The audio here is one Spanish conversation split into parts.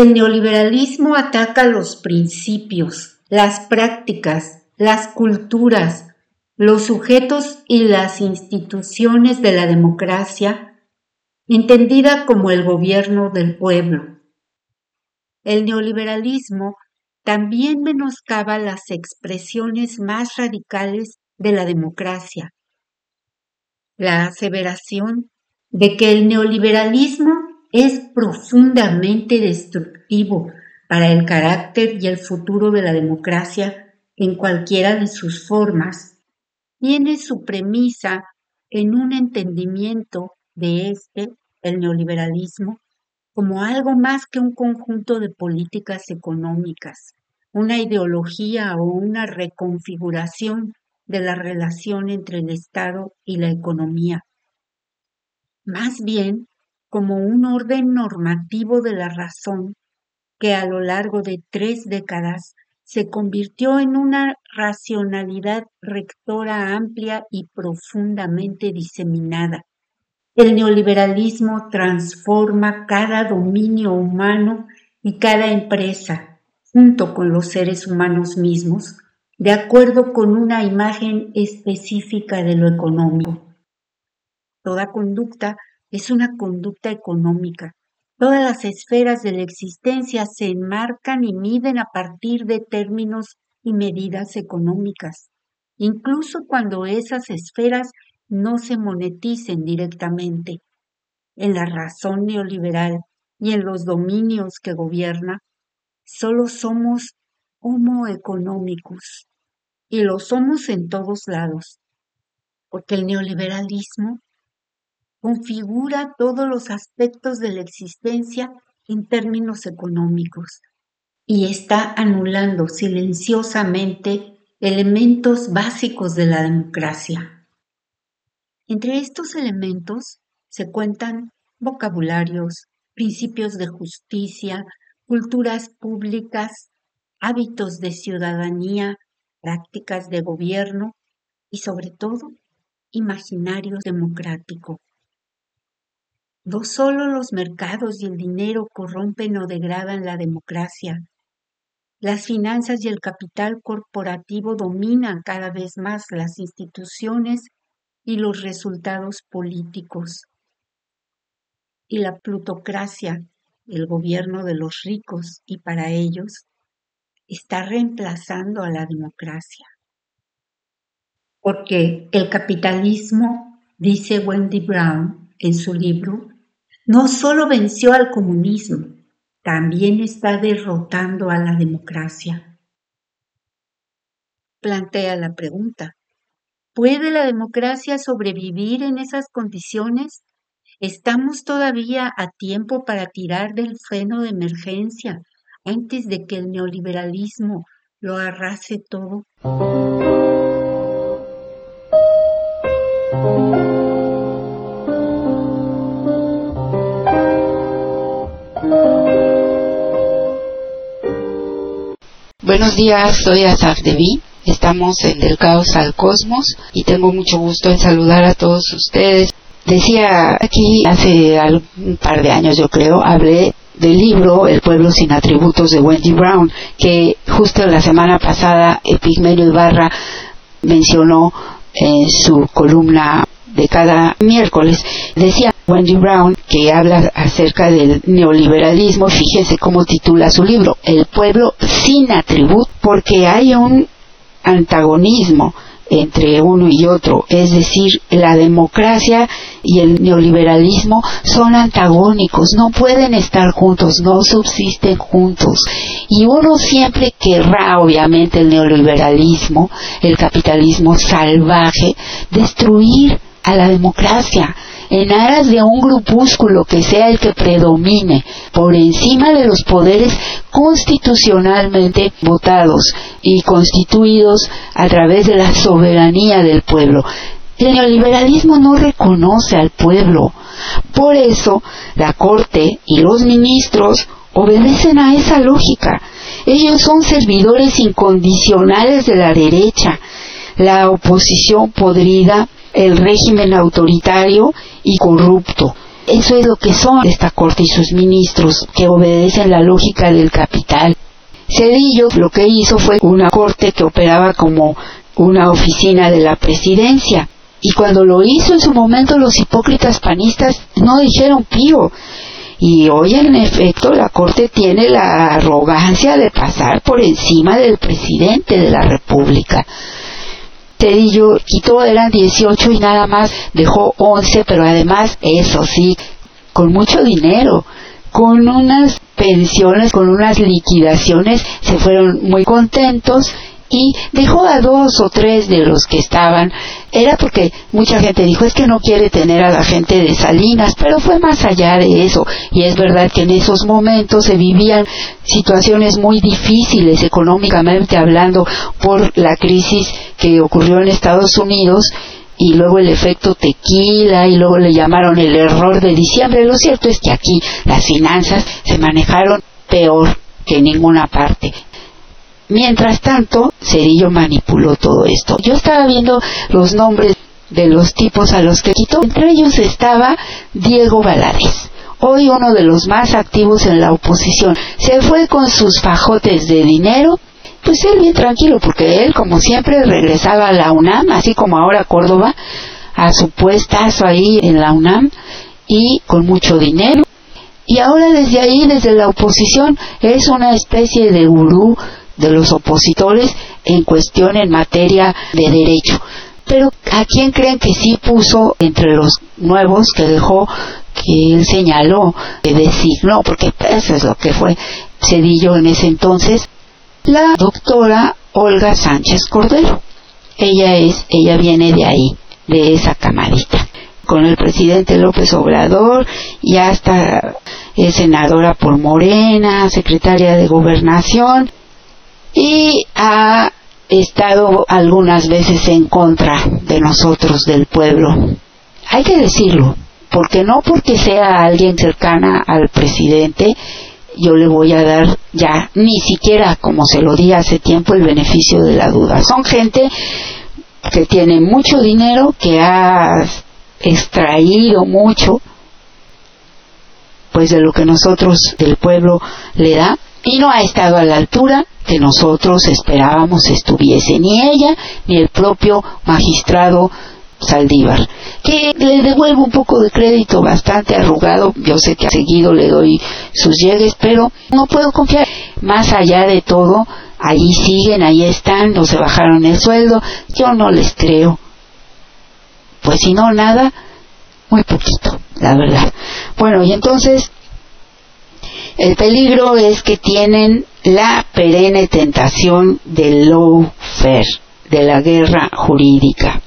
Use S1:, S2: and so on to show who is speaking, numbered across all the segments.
S1: El neoliberalismo ataca los principios, las prácticas, las culturas, los sujetos y las instituciones de la democracia, entendida como el gobierno del pueblo. El neoliberalismo también menoscaba las expresiones más radicales de la democracia. La aseveración de que el neoliberalismo es profundamente destructivo para el carácter y el futuro de la democracia en cualquiera de sus formas, tiene su premisa en un entendimiento de este, el neoliberalismo, como algo más que un conjunto de políticas económicas, una ideología o una reconfiguración de la relación entre el Estado y la economía. Más bien, como un orden normativo de la razón que a lo largo de tres décadas se convirtió en una racionalidad rectora amplia y profundamente diseminada. El neoliberalismo transforma cada dominio humano y cada empresa, junto con los seres humanos mismos, de acuerdo con una imagen específica de lo económico. Toda conducta es una conducta económica. Todas las esferas de la existencia se enmarcan y miden a partir de términos y medidas económicas, incluso cuando esas esferas no se moneticen directamente. En la razón neoliberal y en los dominios que gobierna, solo somos homo economicus y lo somos en todos lados, porque el neoliberalismo configura todos los aspectos de la existencia en términos económicos y está anulando silenciosamente elementos básicos de la democracia. Entre estos elementos se cuentan vocabularios, principios de justicia, culturas públicas, hábitos de ciudadanía, prácticas de gobierno y sobre todo imaginario democrático. No solo los mercados y el dinero corrompen o degradan la democracia. Las finanzas y el capital corporativo dominan cada vez más las instituciones y los resultados políticos. Y la plutocracia, el gobierno de los ricos y para ellos, está reemplazando a la democracia. Porque el capitalismo, dice Wendy Brown en su libro, no solo venció al comunismo, también está derrotando a la democracia. plantea la pregunta. ¿Puede la democracia sobrevivir en esas condiciones? ¿Estamos todavía a tiempo para tirar del freno de emergencia antes de que el neoliberalismo lo arrase todo?
S2: Buenos días, soy Asaf Devi. Estamos en Del Caos al Cosmos y tengo mucho gusto en saludar a todos ustedes. Decía aquí hace un par de años, yo creo, hablé del libro El pueblo sin atributos de Wendy Brown, que justo la semana pasada Epigmenio Ibarra mencionó en su columna de cada miércoles. Decía Wendy Brown, que habla acerca del neoliberalismo, fíjense cómo titula su libro, El pueblo sin atributos, porque hay un antagonismo entre uno y otro, es decir, la democracia y el neoliberalismo son antagónicos, no pueden estar juntos, no subsisten juntos. Y uno siempre querrá, obviamente, el neoliberalismo, el capitalismo salvaje, destruir a la democracia en aras de un grupúsculo que sea el que predomine por encima de los poderes constitucionalmente votados y constituidos a través de la soberanía del pueblo. El neoliberalismo no reconoce al pueblo. Por eso la Corte y los ministros obedecen a esa lógica. Ellos son servidores incondicionales de la derecha. La oposición podrida el régimen autoritario y corrupto. Eso es lo que son esta corte y sus ministros, que obedecen la lógica del capital. Cedillo lo que hizo fue una corte que operaba como una oficina de la presidencia. Y cuando lo hizo en su momento los hipócritas panistas no dijeron pío. Y hoy en efecto la Corte tiene la arrogancia de pasar por encima del presidente de la República. Cedillo quitó, eran 18 y nada más dejó 11, pero además, eso sí, con mucho dinero, con unas pensiones, con unas liquidaciones, se fueron muy contentos y dejó a dos o tres de los que estaban. Era porque mucha gente dijo es que no quiere tener a la gente de Salinas, pero fue más allá de eso. Y es verdad que en esos momentos se vivían situaciones muy difíciles económicamente hablando por la crisis que ocurrió en Estados Unidos y luego el efecto tequila y luego le llamaron el error de diciembre. Lo cierto es que aquí las finanzas se manejaron peor que en ninguna parte. Mientras tanto, Cedillo manipuló todo esto. Yo estaba viendo los nombres de los tipos a los que quitó. Entre ellos estaba Diego Valadez, hoy uno de los más activos en la oposición. Se fue con sus fajotes de dinero, pues él bien tranquilo, porque él, como siempre, regresaba a la UNAM, así como ahora Córdoba, a su puestazo ahí en la UNAM, y con mucho dinero. Y ahora desde ahí, desde la oposición, es una especie de gurú de los opositores en cuestión en materia de derecho. Pero ¿a quién creen que sí puso entre los nuevos que dejó, que él señaló, que designó, porque eso es lo que fue Cedillo en ese entonces? La doctora Olga Sánchez Cordero. Ella es, ella viene de ahí, de esa camarita con el presidente López Obrador, ya está es senadora por Morena, secretaria de Gobernación, y ha estado algunas veces en contra de nosotros, del pueblo. Hay que decirlo, porque no porque sea alguien cercana al presidente, yo le voy a dar ya ni siquiera como se lo di hace tiempo el beneficio de la duda. Son gente que tiene mucho dinero, que ha extraído mucho pues de lo que nosotros del pueblo le da y no ha estado a la altura que nosotros esperábamos estuviese, ni ella ni el propio magistrado Saldívar, que le devuelvo un poco de crédito bastante arrugado, yo sé que a seguido le doy sus llegues, pero no puedo confiar. Más allá de todo, ahí siguen, ahí están, no se bajaron el sueldo, yo no les creo. Pues si no, nada, muy poquito, la verdad. Bueno, y entonces el peligro es que tienen la perenne tentación del low fare, de la guerra jurídica.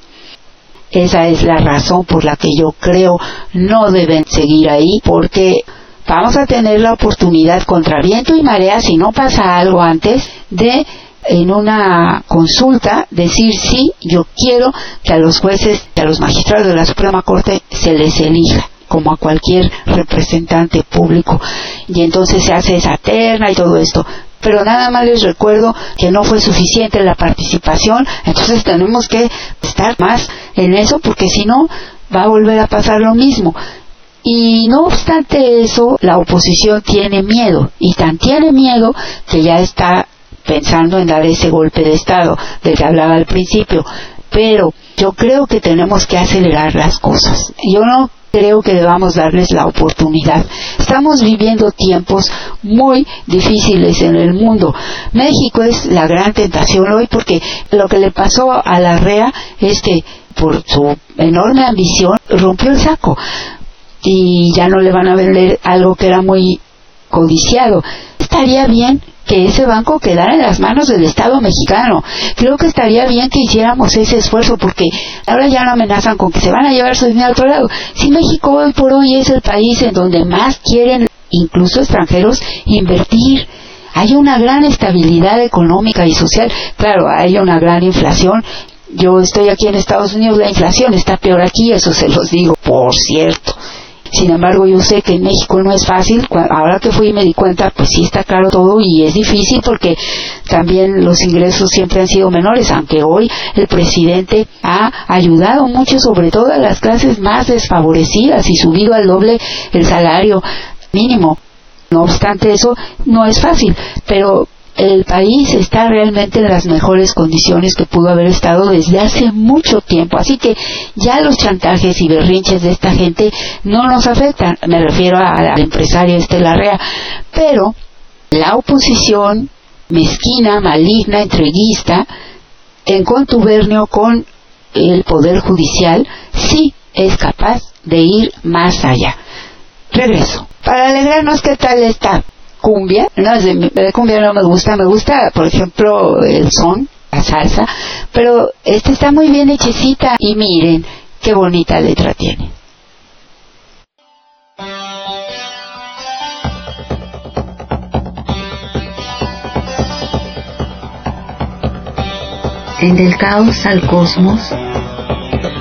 S2: Esa es la razón por la que yo creo no deben seguir ahí porque vamos a tener la oportunidad contra viento y marea si no pasa algo antes de en una consulta decir sí, yo quiero que a los jueces, a los magistrados de la Suprema Corte se les elija como a cualquier representante público. Y entonces se hace esa terna y todo esto. Pero nada más les recuerdo que no fue suficiente la participación, entonces tenemos que estar más en eso porque si no va a volver a pasar lo mismo. Y no obstante eso, la oposición tiene miedo, y tan tiene miedo que ya está pensando en dar ese golpe de Estado del que hablaba al principio. Pero yo creo que tenemos que acelerar las cosas. Yo no creo que debamos darles la oportunidad. Estamos viviendo tiempos muy difíciles en el mundo. México es la gran tentación hoy porque lo que le pasó a la REA es que por su enorme ambición rompió el saco y ya no le van a vender algo que era muy codiciado. Estaría bien que ese banco quedara en las manos del Estado mexicano. Creo que estaría bien que hiciéramos ese esfuerzo porque ahora ya no amenazan con que se van a llevar su dinero a otro lado. Si México hoy por hoy es el país en donde más quieren incluso extranjeros invertir, hay una gran estabilidad económica y social. Claro, hay una gran inflación. Yo estoy aquí en Estados Unidos, la inflación está peor aquí, eso se los digo, por cierto. Sin embargo, yo sé que en México no es fácil. Ahora que fui y me di cuenta, pues sí está claro todo y es difícil porque también los ingresos siempre han sido menores, aunque hoy el presidente ha ayudado mucho, sobre todo a las clases más desfavorecidas y subido al doble el salario mínimo. No obstante eso, no es fácil, pero el país está realmente en las mejores condiciones que pudo haber estado desde hace mucho tiempo. Así que ya los chantajes y berrinches de esta gente no nos afectan. Me refiero al empresario Estelarrea. Pero la oposición mezquina, maligna, entreguista, en contubernio con el Poder Judicial, sí es capaz de ir más allá. Regreso. Para alegrarnos, ¿qué tal está? Cumbia, no, de cumbia no me gusta, me gusta, por ejemplo, el son, la salsa, pero esta está muy bien hechecita y miren qué bonita letra tiene.
S3: En Del Caos al Cosmos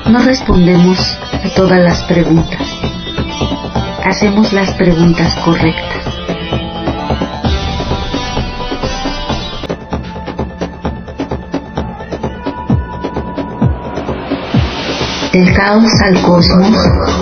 S3: no respondemos a todas las preguntas. Hacemos las preguntas correctas. Del caos al cosmos.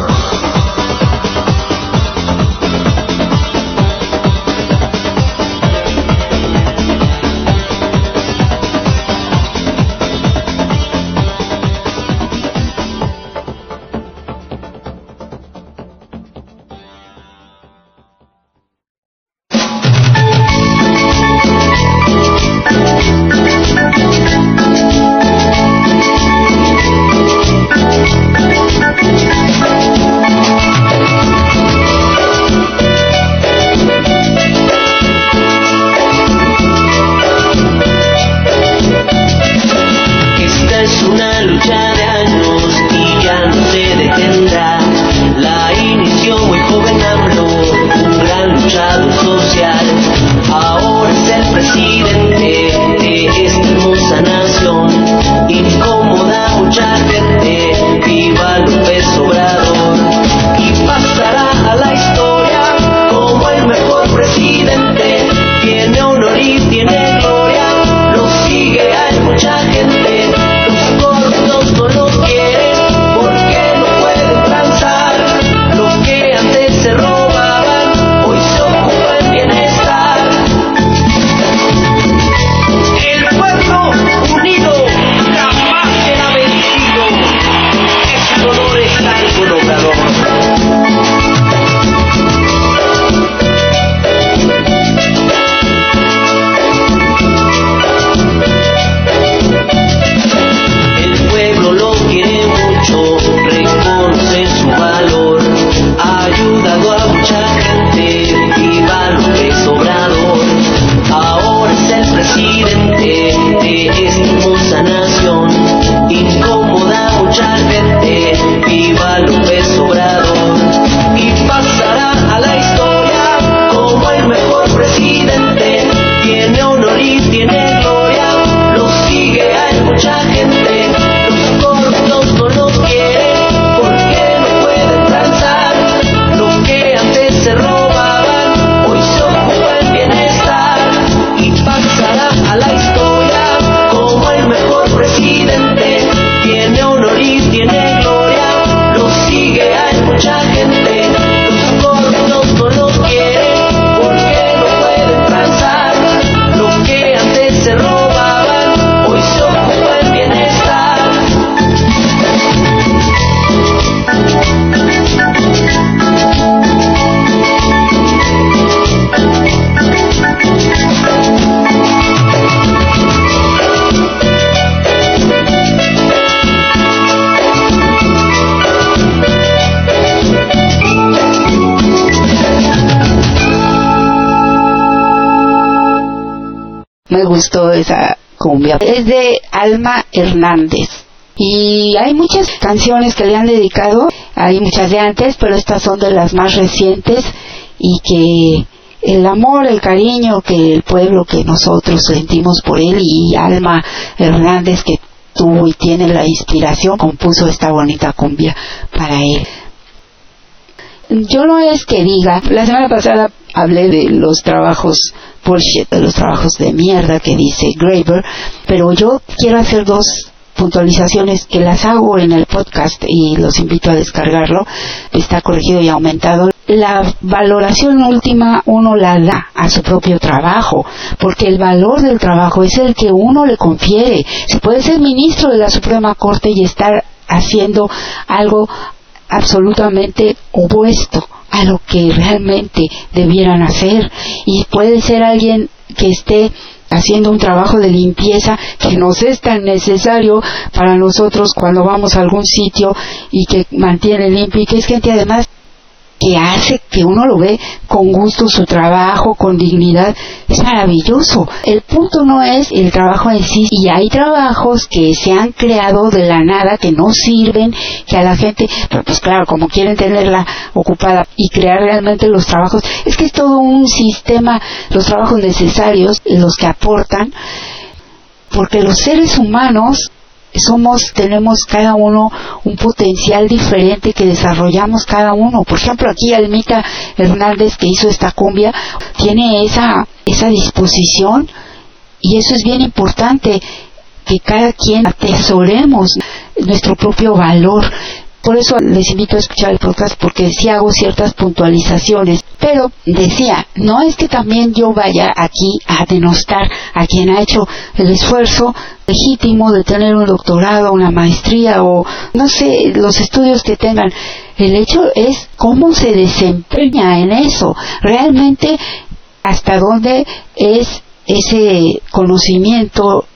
S2: Gustó esa cumbia. Es de Alma Hernández. Y hay muchas canciones que le han dedicado, hay muchas de antes, pero estas son de las más recientes y que el amor, el cariño que el pueblo, que nosotros sentimos por él y Alma Hernández que tuvo y tiene la inspiración, compuso esta bonita cumbia para él. Yo no es que diga, la semana pasada hablé de los trabajos bullshit, de los trabajos de mierda que dice Graeber, pero yo quiero hacer dos puntualizaciones que las hago en el podcast y los invito a descargarlo. Está corregido y aumentado. La valoración última uno la da a su propio trabajo, porque el valor del trabajo es el que uno le confiere. Se puede ser ministro de la Suprema Corte y estar haciendo algo absolutamente opuesto a lo que realmente debieran hacer. Y puede ser alguien que esté haciendo un trabajo de limpieza que nos es tan necesario para nosotros cuando vamos a algún sitio y que mantiene limpio y que es gente además que hace que uno lo ve con gusto su trabajo, con dignidad, es maravilloso. El punto no es el trabajo en sí, y hay trabajos que se han creado de la nada, que no sirven, que a la gente, pero pues claro, como quieren tenerla ocupada y crear realmente los trabajos, es que es todo un sistema, los trabajos necesarios, los que aportan, porque los seres humanos somos, tenemos cada uno un potencial diferente que desarrollamos cada uno. Por ejemplo, aquí Almita Hernández que hizo esta cumbia tiene esa, esa disposición y eso es bien importante que cada quien atesoremos nuestro propio valor. Por eso les invito a escuchar el podcast porque sí hago ciertas puntualizaciones. Pero decía, no es que también yo vaya aquí a denostar a quien ha hecho el esfuerzo legítimo de tener un doctorado, una maestría o no sé, los estudios que tengan. El hecho es cómo se desempeña en eso. Realmente hasta dónde es ese conocimiento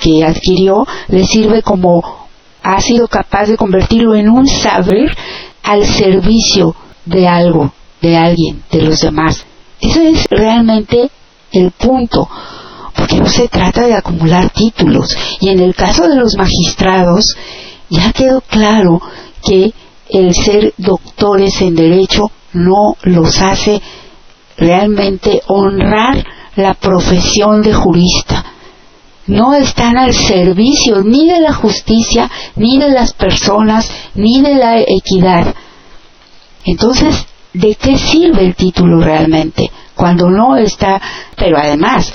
S2: que adquirió le sirve como ha sido capaz de convertirlo en un saber al servicio de algo, de alguien, de los demás. Eso es realmente el punto, porque no se trata de acumular títulos. Y en el caso de los magistrados, ya quedó claro que el ser doctores en derecho no los hace realmente honrar la profesión de jurista no están al servicio ni de la justicia, ni de las personas, ni de la equidad. Entonces, ¿de qué sirve el título realmente? Cuando no está, pero además,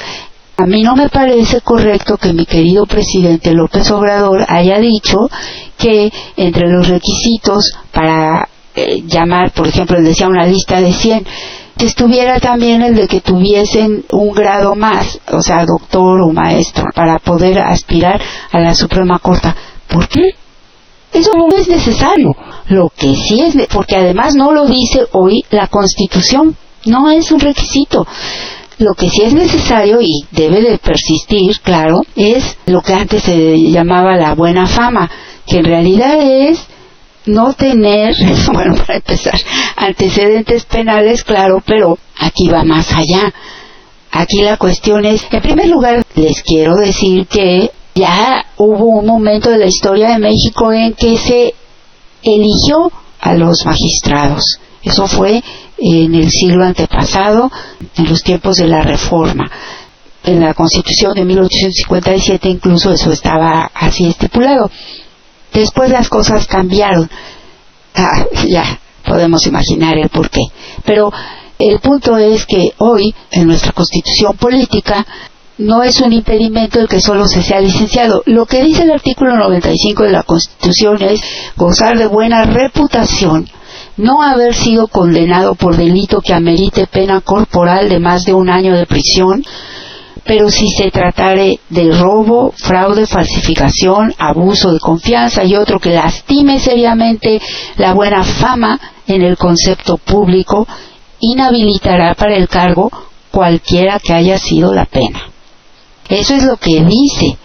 S2: a mí no me parece correcto que mi querido presidente López Obrador haya dicho que entre los requisitos para eh, llamar, por ejemplo, él decía una lista de 100, que estuviera también el de que tuviesen un grado más, o sea, doctor o maestro, para poder aspirar a la Suprema Corte. ¿Por qué? Eso no es necesario. Lo que sí es, porque además no lo dice hoy la Constitución, no es un requisito. Lo que sí es necesario y debe de persistir, claro, es lo que antes se llamaba la buena fama, que en realidad es no tener, bueno, para empezar, antecedentes penales, claro, pero aquí va más allá. Aquí la cuestión es, en primer lugar, les quiero decir que ya hubo un momento de la historia de México en que se eligió a los magistrados. Eso fue en el siglo antepasado, en los tiempos de la Reforma. En la Constitución de 1857 incluso eso estaba así estipulado. Después las cosas cambiaron. Ah, ya podemos imaginar el por qué. Pero el punto es que hoy, en nuestra constitución política, no es un impedimento el que solo se sea licenciado. Lo que dice el artículo 95 de la Constitución es gozar de buena reputación, no haber sido condenado por delito que amerite pena corporal de más de un año de prisión, pero si se tratare de robo, fraude, falsificación, abuso de confianza y otro que lastime seriamente la buena fama en el concepto público, inhabilitará para el cargo cualquiera que haya sido la pena. Eso es lo que dice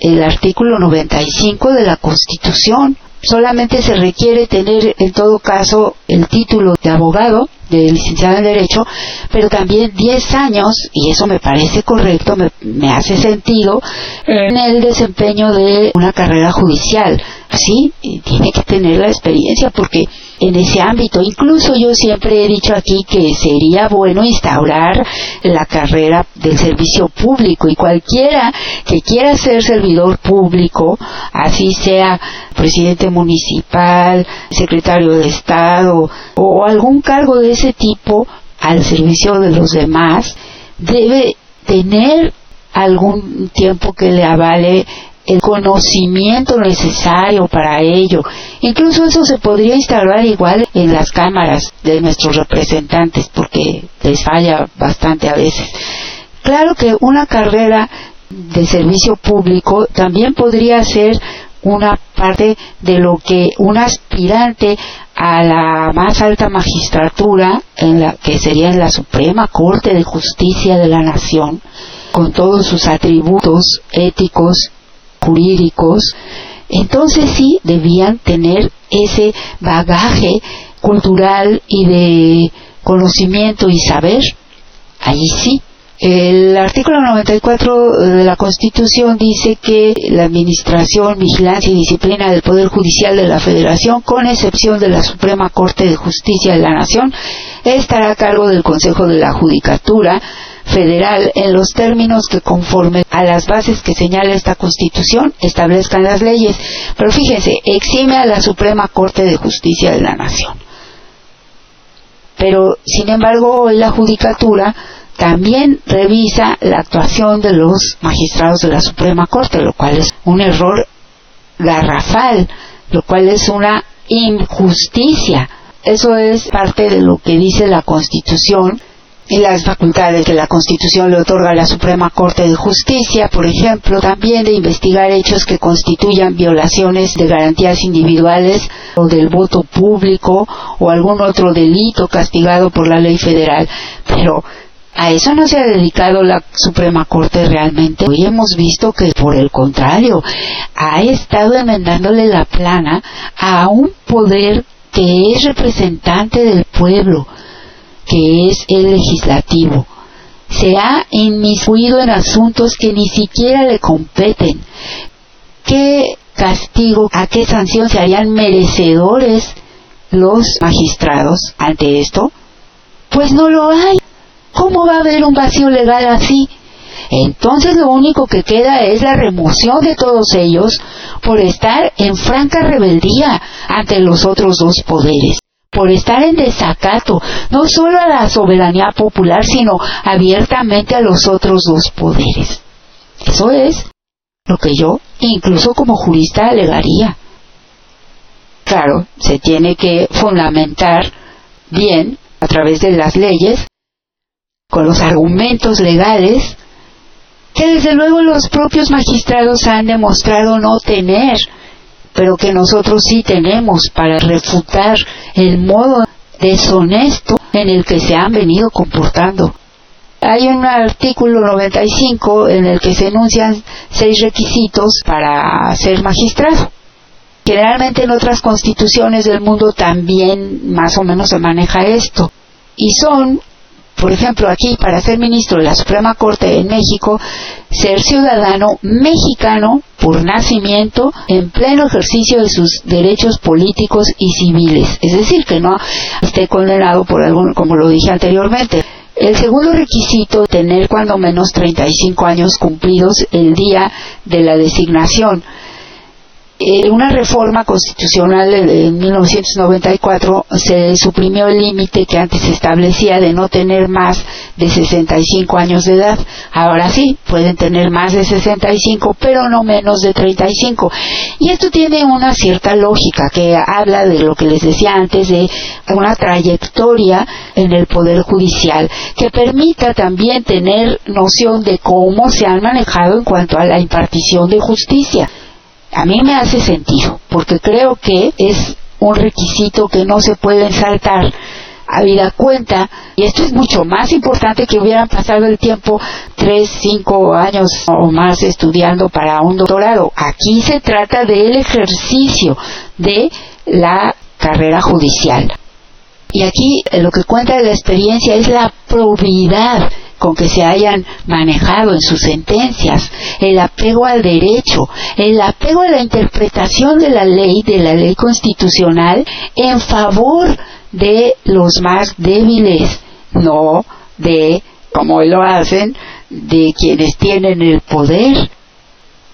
S2: el artículo 95 de la Constitución. Solamente se requiere tener en todo caso el título de abogado, de licenciado en Derecho, pero también 10 años, y eso me parece correcto, me, me hace sentido, en el desempeño de una carrera judicial. Sí, tiene que tener la experiencia porque en ese ámbito. Incluso yo siempre he dicho aquí que sería bueno instaurar la carrera del servicio público y cualquiera que quiera ser servidor público, así sea presidente municipal, secretario de Estado o algún cargo de ese tipo al servicio de los demás, debe tener algún tiempo que le avale el conocimiento necesario para ello. Incluso eso se podría instalar igual en las cámaras de nuestros representantes porque les falla bastante a veces. Claro que una carrera de servicio público también podría ser una parte de lo que un aspirante a la más alta magistratura, en la que sería en la Suprema Corte de Justicia de la Nación, con todos sus atributos éticos jurídicos, entonces sí debían tener ese bagaje cultural y de conocimiento y saber. Allí sí. El artículo 94 de la Constitución dice que la administración, vigilancia y disciplina del Poder Judicial de la Federación, con excepción de la Suprema Corte de Justicia de la Nación, estará a cargo del Consejo de la Judicatura, federal en los términos que conforme a las bases que señala esta Constitución establezcan las leyes. Pero fíjense, exime a la Suprema Corte de Justicia de la Nación. Pero, sin embargo, la Judicatura también revisa la actuación de los magistrados de la Suprema Corte, lo cual es un error garrafal, lo cual es una injusticia. Eso es parte de lo que dice la Constitución y las facultades que la Constitución le otorga a la Suprema Corte de Justicia, por ejemplo, también de investigar hechos que constituyan violaciones de garantías individuales o del voto público o algún otro delito castigado por la ley federal. Pero a eso no se ha dedicado la Suprema Corte realmente. Hoy hemos visto que, por el contrario, ha estado enmendándole la plana a un poder que es representante del pueblo, que es el legislativo. Se ha inmiscuido en asuntos que ni siquiera le competen. ¿Qué castigo, a qué sanción se harían merecedores los magistrados ante esto? Pues no lo hay. ¿Cómo va a haber un vacío legal así? Entonces lo único que queda es la remoción de todos ellos por estar en franca rebeldía ante los otros dos poderes por estar en desacato, no solo a la soberanía popular, sino abiertamente a los otros dos poderes. Eso es lo que yo, incluso como jurista, alegaría. Claro, se tiene que fundamentar bien a través de las leyes, con los argumentos legales, que desde luego los propios magistrados han demostrado no tener pero que nosotros sí tenemos para refutar el modo deshonesto en el que se han venido comportando. Hay un artículo 95 en el que se enuncian seis requisitos para ser magistrado. Generalmente en otras constituciones del mundo también más o menos se maneja esto. Y son por ejemplo, aquí para ser ministro de la Suprema Corte en México, ser ciudadano mexicano por nacimiento en pleno ejercicio de sus derechos políticos y civiles, es decir, que no esté condenado por algún, como lo dije anteriormente. El segundo requisito, tener cuando menos 35 años cumplidos el día de la designación. En una reforma constitucional de 1994 se suprimió el límite que antes se establecía de no tener más de 65 años de edad. Ahora sí, pueden tener más de 65, pero no menos de 35. Y esto tiene una cierta lógica que habla de lo que les decía antes de una trayectoria en el Poder Judicial que permita también tener noción de cómo se han manejado en cuanto a la impartición de justicia a mí me hace sentido, porque creo que es un requisito que no se puede saltar habida cuenta, y esto es mucho más importante que hubieran pasado el tiempo, tres, cinco años o más estudiando para un doctorado. Aquí se trata del ejercicio de la carrera judicial. Y aquí lo que cuenta de la experiencia es la probidad con que se hayan manejado en sus sentencias, el apego al derecho, el apego a la interpretación de la ley, de la ley constitucional, en favor de los más débiles, no de, como lo hacen, de quienes tienen el poder.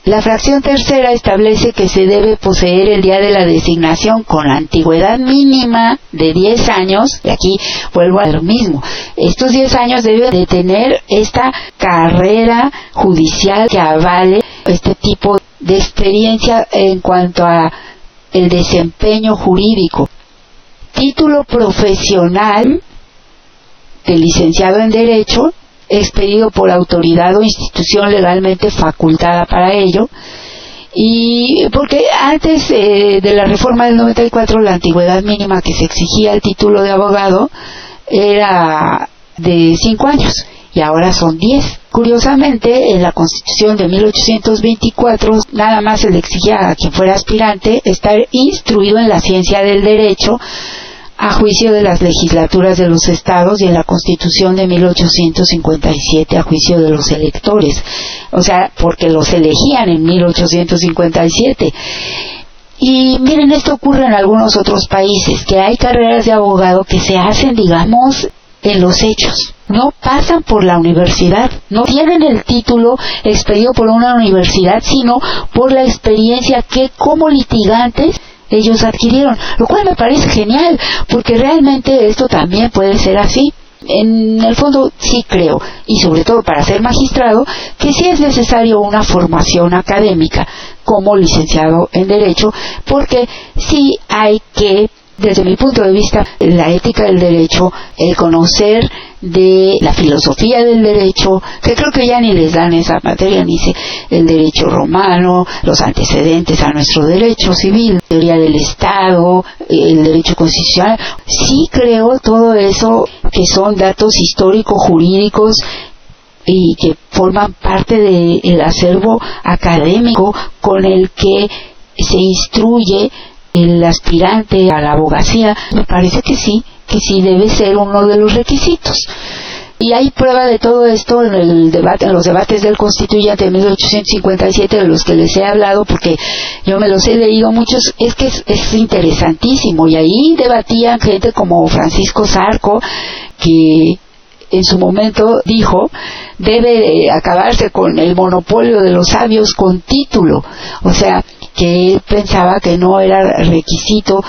S2: La fracción tercera establece que se debe poseer el día de la designación con la antigüedad mínima de 10 años, y aquí vuelvo a lo mismo, estos 10 años deben de tener esta carrera judicial que avale este tipo de experiencia en cuanto a el desempeño jurídico. Título profesional de licenciado en Derecho expedido por autoridad o institución legalmente facultada para ello. Y porque antes eh, de la reforma del 94 la antigüedad mínima que se exigía el título de abogado era de 5 años y ahora son 10. Curiosamente, en la Constitución de 1824 nada más se le exigía a quien fuera aspirante estar instruido en la ciencia del derecho a juicio de las legislaturas de los estados y en la Constitución de 1857 a juicio de los electores. O sea, porque los elegían en 1857. Y miren, esto ocurre en algunos otros países, que hay carreras de abogado que se hacen, digamos, en los hechos. No pasan por la universidad, no tienen el título expedido por una universidad, sino por la experiencia que como litigantes ellos adquirieron, lo cual me parece genial, porque realmente esto también puede ser así. En el fondo sí creo, y sobre todo para ser magistrado, que sí es necesario una formación académica como licenciado en Derecho, porque sí hay que desde mi punto de vista, la ética del derecho, el conocer de la filosofía del derecho, que creo que ya ni les dan esa materia, ni sé, el derecho romano, los antecedentes a nuestro derecho civil, teoría del Estado, el derecho constitucional. Sí creo todo eso que son datos históricos, jurídicos, y que forman parte del acervo académico con el que se instruye el aspirante a la abogacía, me parece que sí, que sí debe ser uno de los requisitos. Y hay prueba de todo esto en el debate, en los debates del constituyente de 1857 de los que les he hablado, porque yo me los he leído muchos, es que es, es interesantísimo. Y ahí debatían gente como Francisco Zarco, que en su momento dijo debe acabarse con el monopolio de los sabios con título. O sea, que él pensaba que no era requisito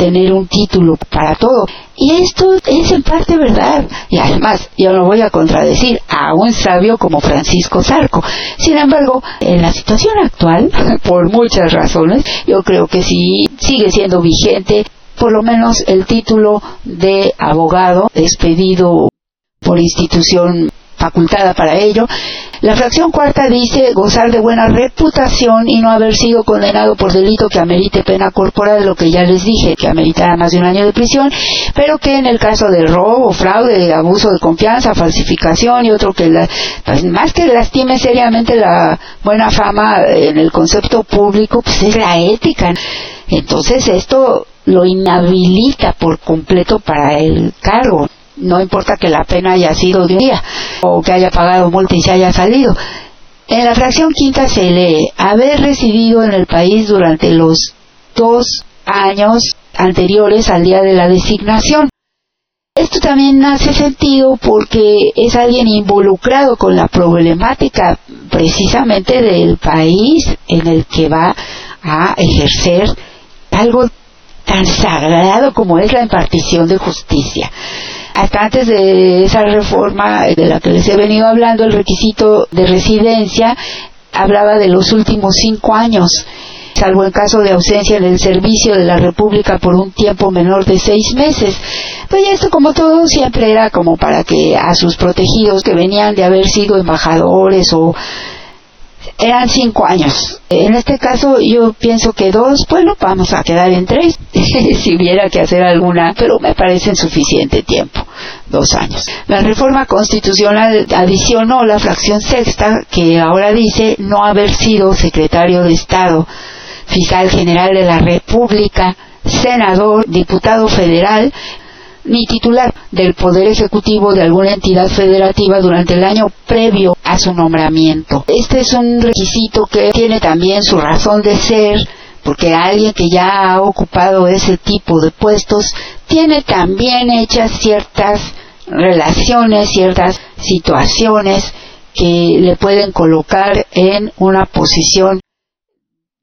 S2: tener un título para todo. Y esto es en parte verdad. Y además, yo no voy a contradecir a un sabio como Francisco Zarco. Sin embargo, en la situación actual, por muchas razones, yo creo que sí sigue siendo vigente por lo menos el título de abogado expedido por institución facultada para ello. La fracción cuarta dice gozar de buena reputación y no haber sido condenado por delito que amerite pena corporal, lo que ya les dije, que ameritará más de un año de prisión, pero que en el caso de robo, fraude, abuso de confianza, falsificación y otro que pues, más que lastime seriamente la buena fama en el concepto público, pues es la ética. Entonces esto lo inhabilita por completo para el cargo no importa que la pena haya sido de un día o que haya pagado multa y se haya salido. En la fracción quinta se lee haber residido en el país durante los dos años anteriores al día de la designación. Esto también hace sentido porque es alguien involucrado con la problemática precisamente del país en el que va a ejercer algo tan sagrado como es la impartición de justicia hasta antes de esa reforma de la que les he venido hablando, el requisito de residencia hablaba de los últimos cinco años salvo en caso de ausencia en el servicio de la República por un tiempo menor de seis meses. Pues esto como todo siempre era como para que a sus protegidos que venían de haber sido embajadores o eran cinco años. En este caso yo pienso que dos, bueno, vamos a quedar en tres. si hubiera que hacer alguna, pero me parece en suficiente tiempo, dos años. La reforma constitucional adicionó la fracción sexta que ahora dice no haber sido secretario de Estado, fiscal general de la República, senador, diputado federal, ni titular del Poder Ejecutivo de alguna entidad federativa durante el año previo a su nombramiento. Este es un requisito que tiene también su razón de ser, porque alguien que ya ha ocupado ese tipo de puestos tiene también hechas ciertas relaciones, ciertas situaciones que le pueden colocar en una posición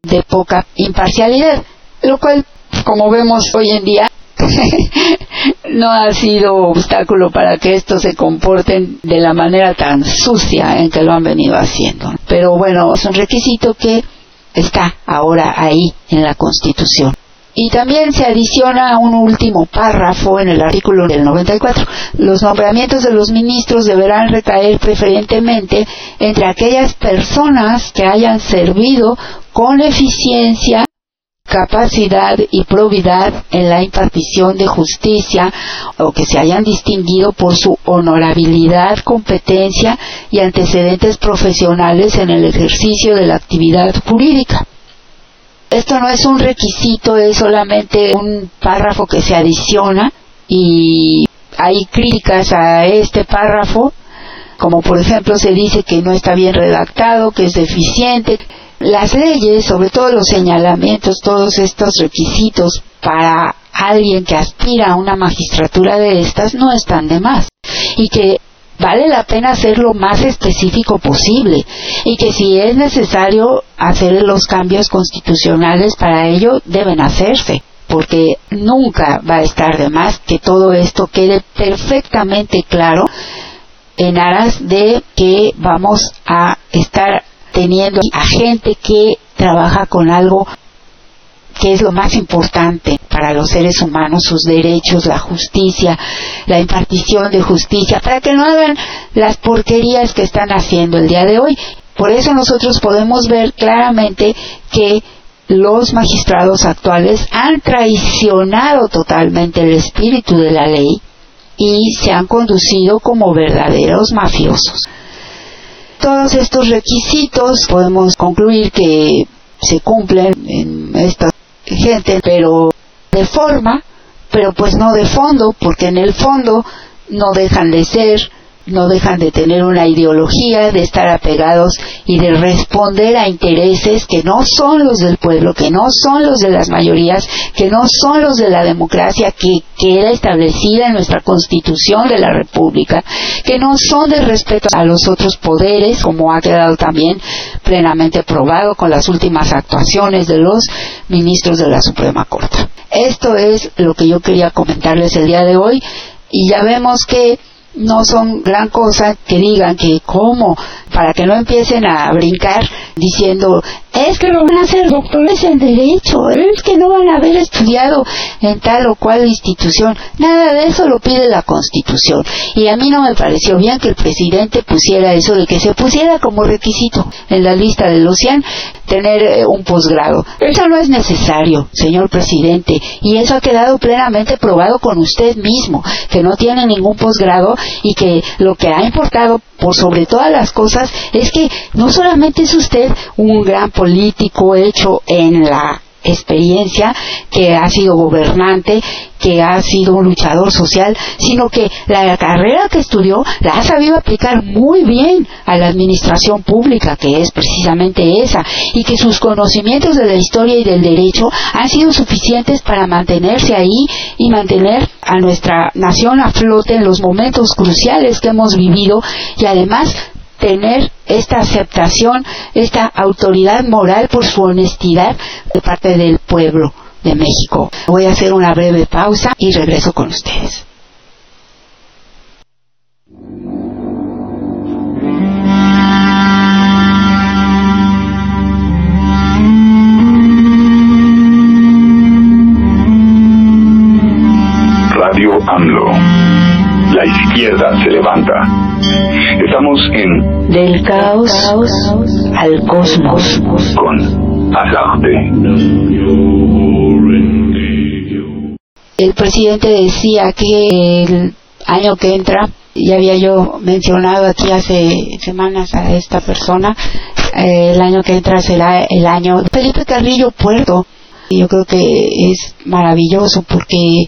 S2: de poca imparcialidad, lo cual, como vemos hoy en día, no ha sido obstáculo para que estos se comporten de la manera tan sucia en que lo han venido haciendo. Pero bueno, es un requisito que está ahora ahí en la Constitución. Y también se adiciona un último párrafo en el artículo del 94. Los nombramientos de los ministros deberán recaer preferentemente entre aquellas personas que hayan servido con eficiencia capacidad y probidad en la impartición de justicia o que se hayan distinguido por su honorabilidad, competencia y antecedentes profesionales en el ejercicio de la actividad jurídica. Esto no es un requisito, es solamente un párrafo que se adiciona y hay críticas a este párrafo, como por ejemplo se dice que no está bien redactado, que es deficiente, las leyes, sobre todo los señalamientos, todos estos requisitos para alguien que aspira a una magistratura de estas no están de más. Y que vale la pena ser lo más específico posible. Y que si es necesario hacer los cambios constitucionales para ello deben hacerse. Porque nunca va a estar de más que todo esto quede perfectamente claro en aras de que vamos a estar teniendo a gente que trabaja con algo que es lo más importante para los seres humanos, sus derechos, la justicia, la impartición de justicia, para que no hagan las porquerías que están haciendo el día de hoy. Por eso nosotros podemos ver claramente que los magistrados actuales han traicionado totalmente el espíritu de la ley y se han conducido como verdaderos mafiosos todos estos requisitos podemos concluir que se cumplen en esta gente, pero de forma, pero pues no de fondo, porque en el fondo no dejan de ser no dejan de tener una ideología, de estar apegados y de responder a intereses que no son los del pueblo, que no son los de las mayorías, que no son los de la democracia que queda establecida en nuestra constitución de la República, que no son de respeto a los otros poderes, como ha quedado también plenamente probado con las últimas actuaciones de los ministros de la Suprema Corte. Esto es lo que yo quería comentarles el día de hoy y ya vemos que no son gran cosa que digan que cómo, para que no empiecen a brincar diciendo, es que no van a ser doctores en derecho, es que no van a haber estudiado en tal o cual institución. Nada de eso lo pide la Constitución. Y a mí no me pareció bien que el presidente pusiera eso de que se pusiera como requisito en la lista de los 100 tener eh, un posgrado. Eso no es necesario, señor presidente, y eso ha quedado plenamente probado con usted mismo, que no tiene ningún posgrado y que lo que ha importado por sobre todas las cosas es que no solamente es usted un gran político hecho en la experiencia, que ha sido gobernante, que ha sido un luchador social, sino que la carrera que estudió la ha sabido aplicar muy bien a la administración pública, que es precisamente esa, y que sus conocimientos de la historia y del derecho han sido suficientes para mantenerse ahí y mantener a nuestra nación a flote en los momentos cruciales que hemos vivido y además tener esta aceptación, esta autoridad moral por su honestidad de parte del pueblo de México. Voy a hacer una breve pausa y regreso con ustedes.
S4: Radio AMLO. La izquierda se levanta. Estamos en
S2: Del caos, al cosmos
S4: con Azarte.
S2: el presidente decía que el año que entra, ya había yo mencionado aquí hace semanas a esta persona, eh, el año que entra será el año Felipe Carrillo Puerto. Yo creo que es maravilloso porque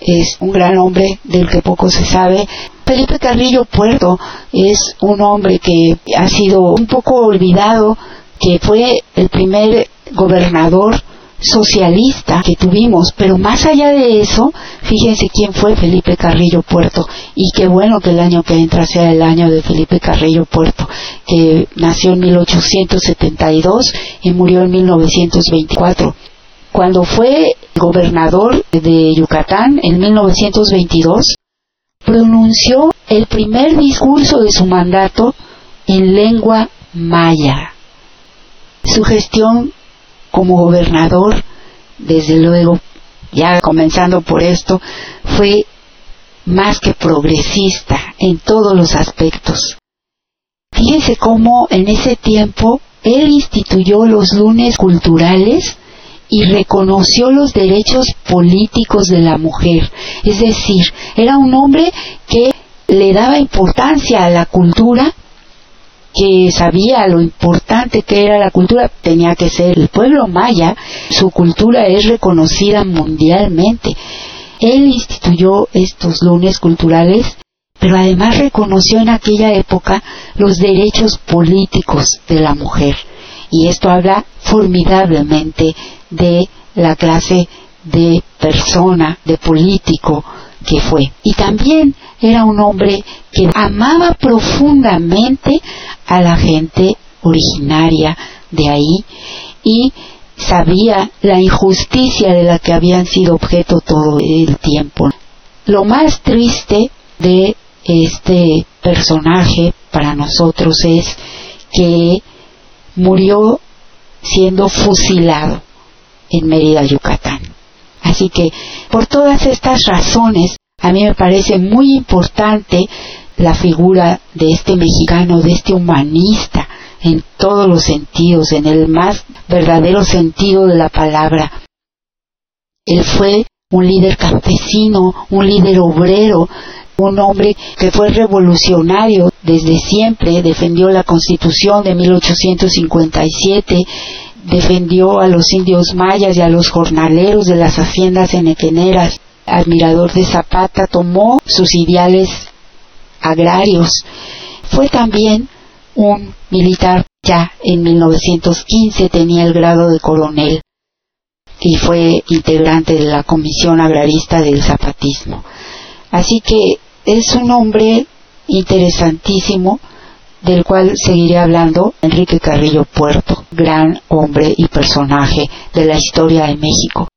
S2: es un gran hombre del que poco se sabe. Felipe Carrillo Puerto es un hombre que ha sido un poco olvidado, que fue el primer gobernador socialista que tuvimos, pero más allá de eso, fíjense quién fue Felipe Carrillo Puerto y qué bueno que el año que entra sea el año de Felipe Carrillo Puerto, que nació en 1872 y murió en 1924. Cuando fue gobernador de Yucatán en 1922, pronunció el primer discurso de su mandato en lengua maya. Su gestión como gobernador, desde luego, ya comenzando por esto, fue más que progresista en todos los aspectos. Fíjense cómo en ese tiempo él instituyó los lunes culturales y reconoció los derechos políticos de la mujer. Es decir, era un hombre que le daba importancia a la cultura que sabía lo importante que era la cultura, tenía que ser el pueblo maya, su cultura es reconocida mundialmente. Él instituyó estos lunes culturales, pero además reconoció en aquella época los derechos políticos de la mujer. Y esto habla formidablemente de la clase de persona, de político que fue. Y también era un hombre que amaba profundamente a la gente originaria de ahí y sabía la injusticia de la que habían sido objeto todo el tiempo. Lo más triste de este personaje para nosotros es que murió siendo fusilado en Mérida, Yucatán. Así que por todas estas razones a mí me parece muy importante la figura de este mexicano, de este humanista, en todos los sentidos, en el más verdadero sentido de la palabra. Él fue un líder campesino, un líder obrero, un hombre que fue revolucionario desde siempre, defendió la constitución de 1857, defendió a los indios mayas y a los jornaleros de las haciendas enequeneras, admirador de Zapata, tomó sus ideales agrarios. Fue también un militar ya en 1915, tenía el grado de coronel y fue integrante de la Comisión Agrarista del Zapatismo. Así que es un hombre interesantísimo del cual seguiré hablando, Enrique Carrillo Puerto, gran hombre y personaje de la historia de México.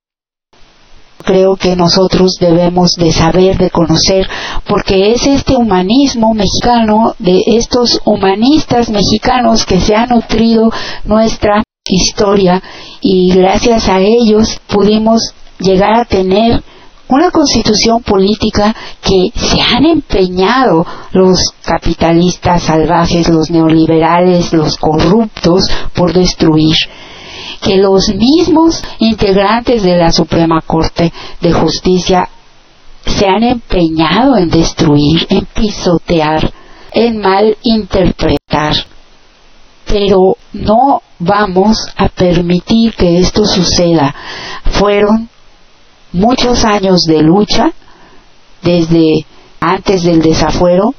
S2: Creo que nosotros debemos de saber, de conocer, porque es este humanismo mexicano, de estos humanistas mexicanos que se ha nutrido nuestra historia y gracias a ellos pudimos llegar a tener una constitución política que se han empeñado los capitalistas salvajes, los neoliberales, los corruptos por destruir que los mismos integrantes de la Suprema Corte de Justicia se han empeñado en destruir, en pisotear, en mal interpretar. Pero no vamos a permitir que esto suceda. Fueron muchos años de lucha desde antes del desafuero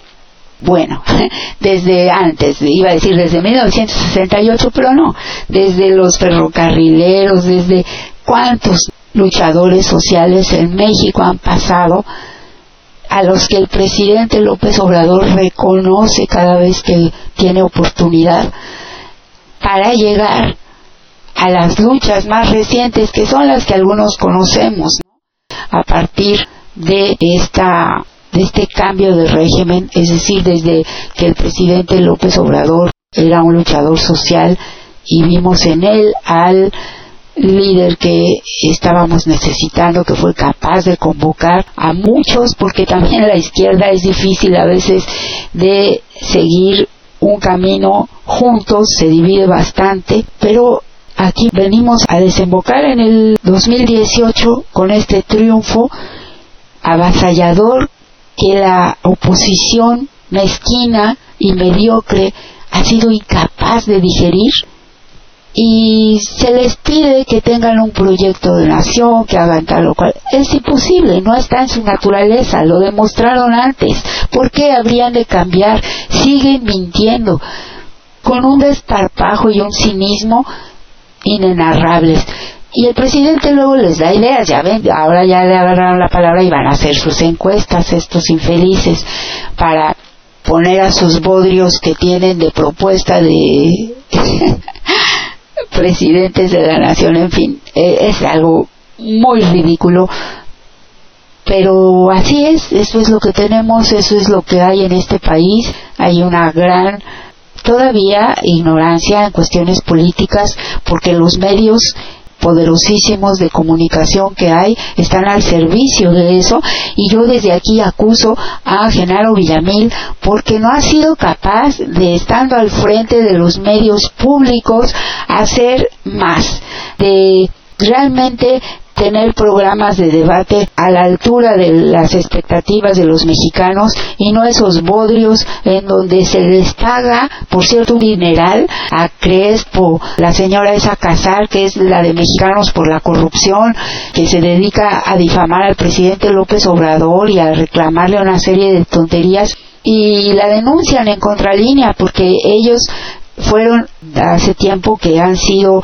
S2: bueno, desde antes, iba a decir desde 1968, pero no, desde los ferrocarrileros, desde cuántos luchadores sociales en México han pasado a los que el presidente López Obrador reconoce cada vez que tiene oportunidad para llegar a las luchas más recientes que son las que algunos conocemos a partir de esta de este cambio de régimen, es decir, desde que el presidente López Obrador era un luchador social y vimos en él al líder que estábamos necesitando, que fue capaz de convocar a muchos, porque también la izquierda es difícil a veces de seguir un camino juntos, se divide bastante, pero aquí venimos a desembocar en el 2018 con este triunfo avasallador que la oposición mezquina y mediocre ha sido incapaz de digerir y se les pide que tengan un proyecto de nación, que hagan tal o cual. Es imposible, no está en su naturaleza, lo demostraron antes. ¿Por qué habrían de cambiar? Siguen mintiendo con un desparpajo y un cinismo inenarrables. Y el presidente luego les da ideas, ya ven, ahora ya le agarraron la palabra y van a hacer sus encuestas estos infelices para poner a sus bodrios que tienen de propuesta de presidentes de la nación, en fin, e, es algo muy ridículo. Pero así es, eso es lo que tenemos, eso es lo que hay en este país. Hay una gran todavía ignorancia en cuestiones políticas porque los medios poderosísimos de comunicación que hay están al servicio de eso y yo desde aquí acuso a Genaro Villamil porque no ha sido capaz de estando al frente de los medios públicos hacer más de realmente tener programas de debate a la altura de las expectativas de los mexicanos y no esos bodrios en donde se les paga, por cierto, un dineral a Crespo, la señora esa Casar, que es la de Mexicanos por la Corrupción, que se dedica a difamar al presidente López Obrador y a reclamarle una serie de tonterías y la denuncian en contralínea porque ellos fueron hace tiempo que han sido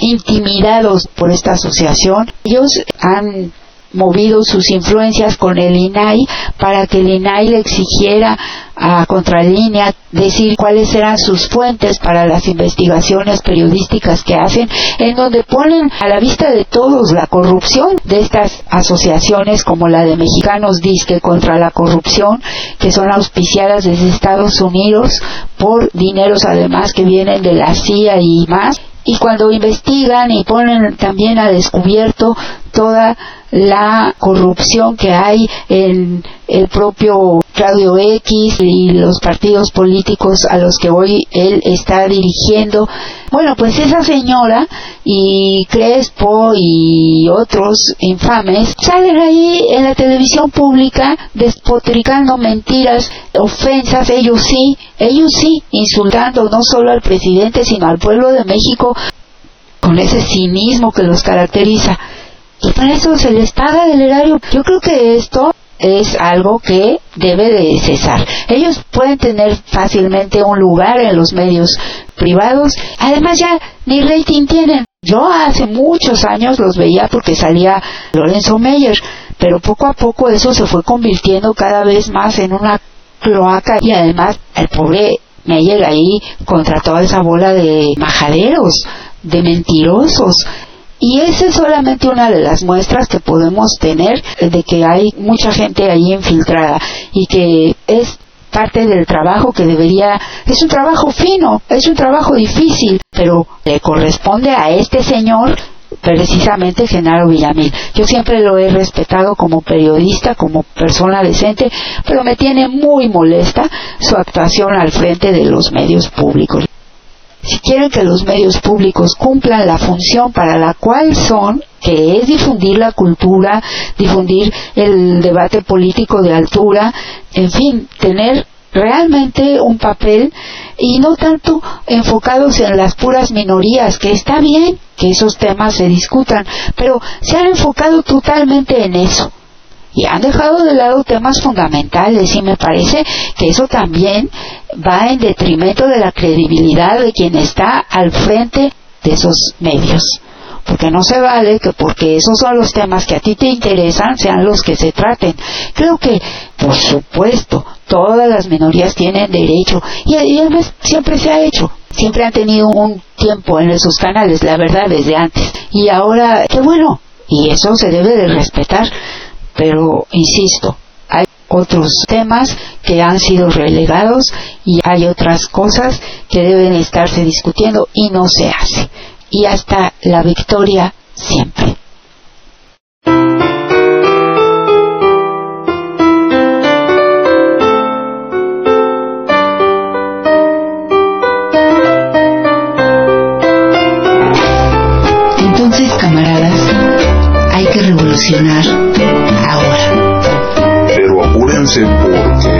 S2: intimidados por esta asociación. Ellos han movido sus influencias con el INAI para que el INAI le exigiera a Contralínea decir cuáles eran sus fuentes para las investigaciones periodísticas que hacen, en donde ponen a la vista de todos la corrupción de estas asociaciones como la de Mexicanos Disque contra la corrupción, que son auspiciadas desde Estados Unidos por dineros además que vienen de la CIA y más, y cuando investigan y ponen también a descubierto toda la corrupción que hay en el propio Claudio X y los partidos políticos a los que hoy él está dirigiendo. Bueno, pues esa señora y Crespo y otros infames salen ahí en la televisión pública despotricando mentiras, ofensas, ellos sí, ellos sí, insultando no solo al presidente sino al pueblo de México con ese cinismo que los caracteriza y para eso se les paga del erario. Yo creo que esto es algo que debe de cesar. Ellos pueden tener fácilmente un lugar en los medios privados. Además ya ni rating tienen. Yo hace muchos años los veía porque salía Lorenzo Meyer, pero poco a poco eso se fue convirtiendo cada vez más en una cloaca y además el pobre Meyer ahí contra toda esa bola de majaderos, de mentirosos y esa es solamente una de las muestras que podemos tener de que hay mucha gente ahí infiltrada y que es parte del trabajo que debería, es un trabajo fino, es un trabajo difícil, pero le corresponde a este señor precisamente Genaro Villamil. Yo siempre lo he respetado como periodista, como persona decente, pero me tiene muy molesta su actuación al frente de los medios públicos si quieren que los medios públicos cumplan la función para la cual son, que es difundir la cultura, difundir el debate político de altura, en fin, tener realmente un papel y no tanto enfocados en las puras minorías, que está bien que esos temas se discutan, pero se han enfocado totalmente en eso y han dejado de lado temas fundamentales y me parece que eso también va en detrimento de la credibilidad de quien está al frente de esos medios. Porque no se vale que porque esos son los temas que a ti te interesan sean los que se traten. Creo que, por supuesto, todas las minorías tienen derecho y además siempre se ha hecho. Siempre han tenido un tiempo en esos canales, la verdad, desde antes. Y ahora, qué bueno, y eso se debe de respetar pero, insisto, hay otros temas que han sido relegados y hay otras cosas que deben estarse discutiendo y no se hace. Y hasta la victoria siempre. Entonces, camaradas,
S4: hay que revolucionar important.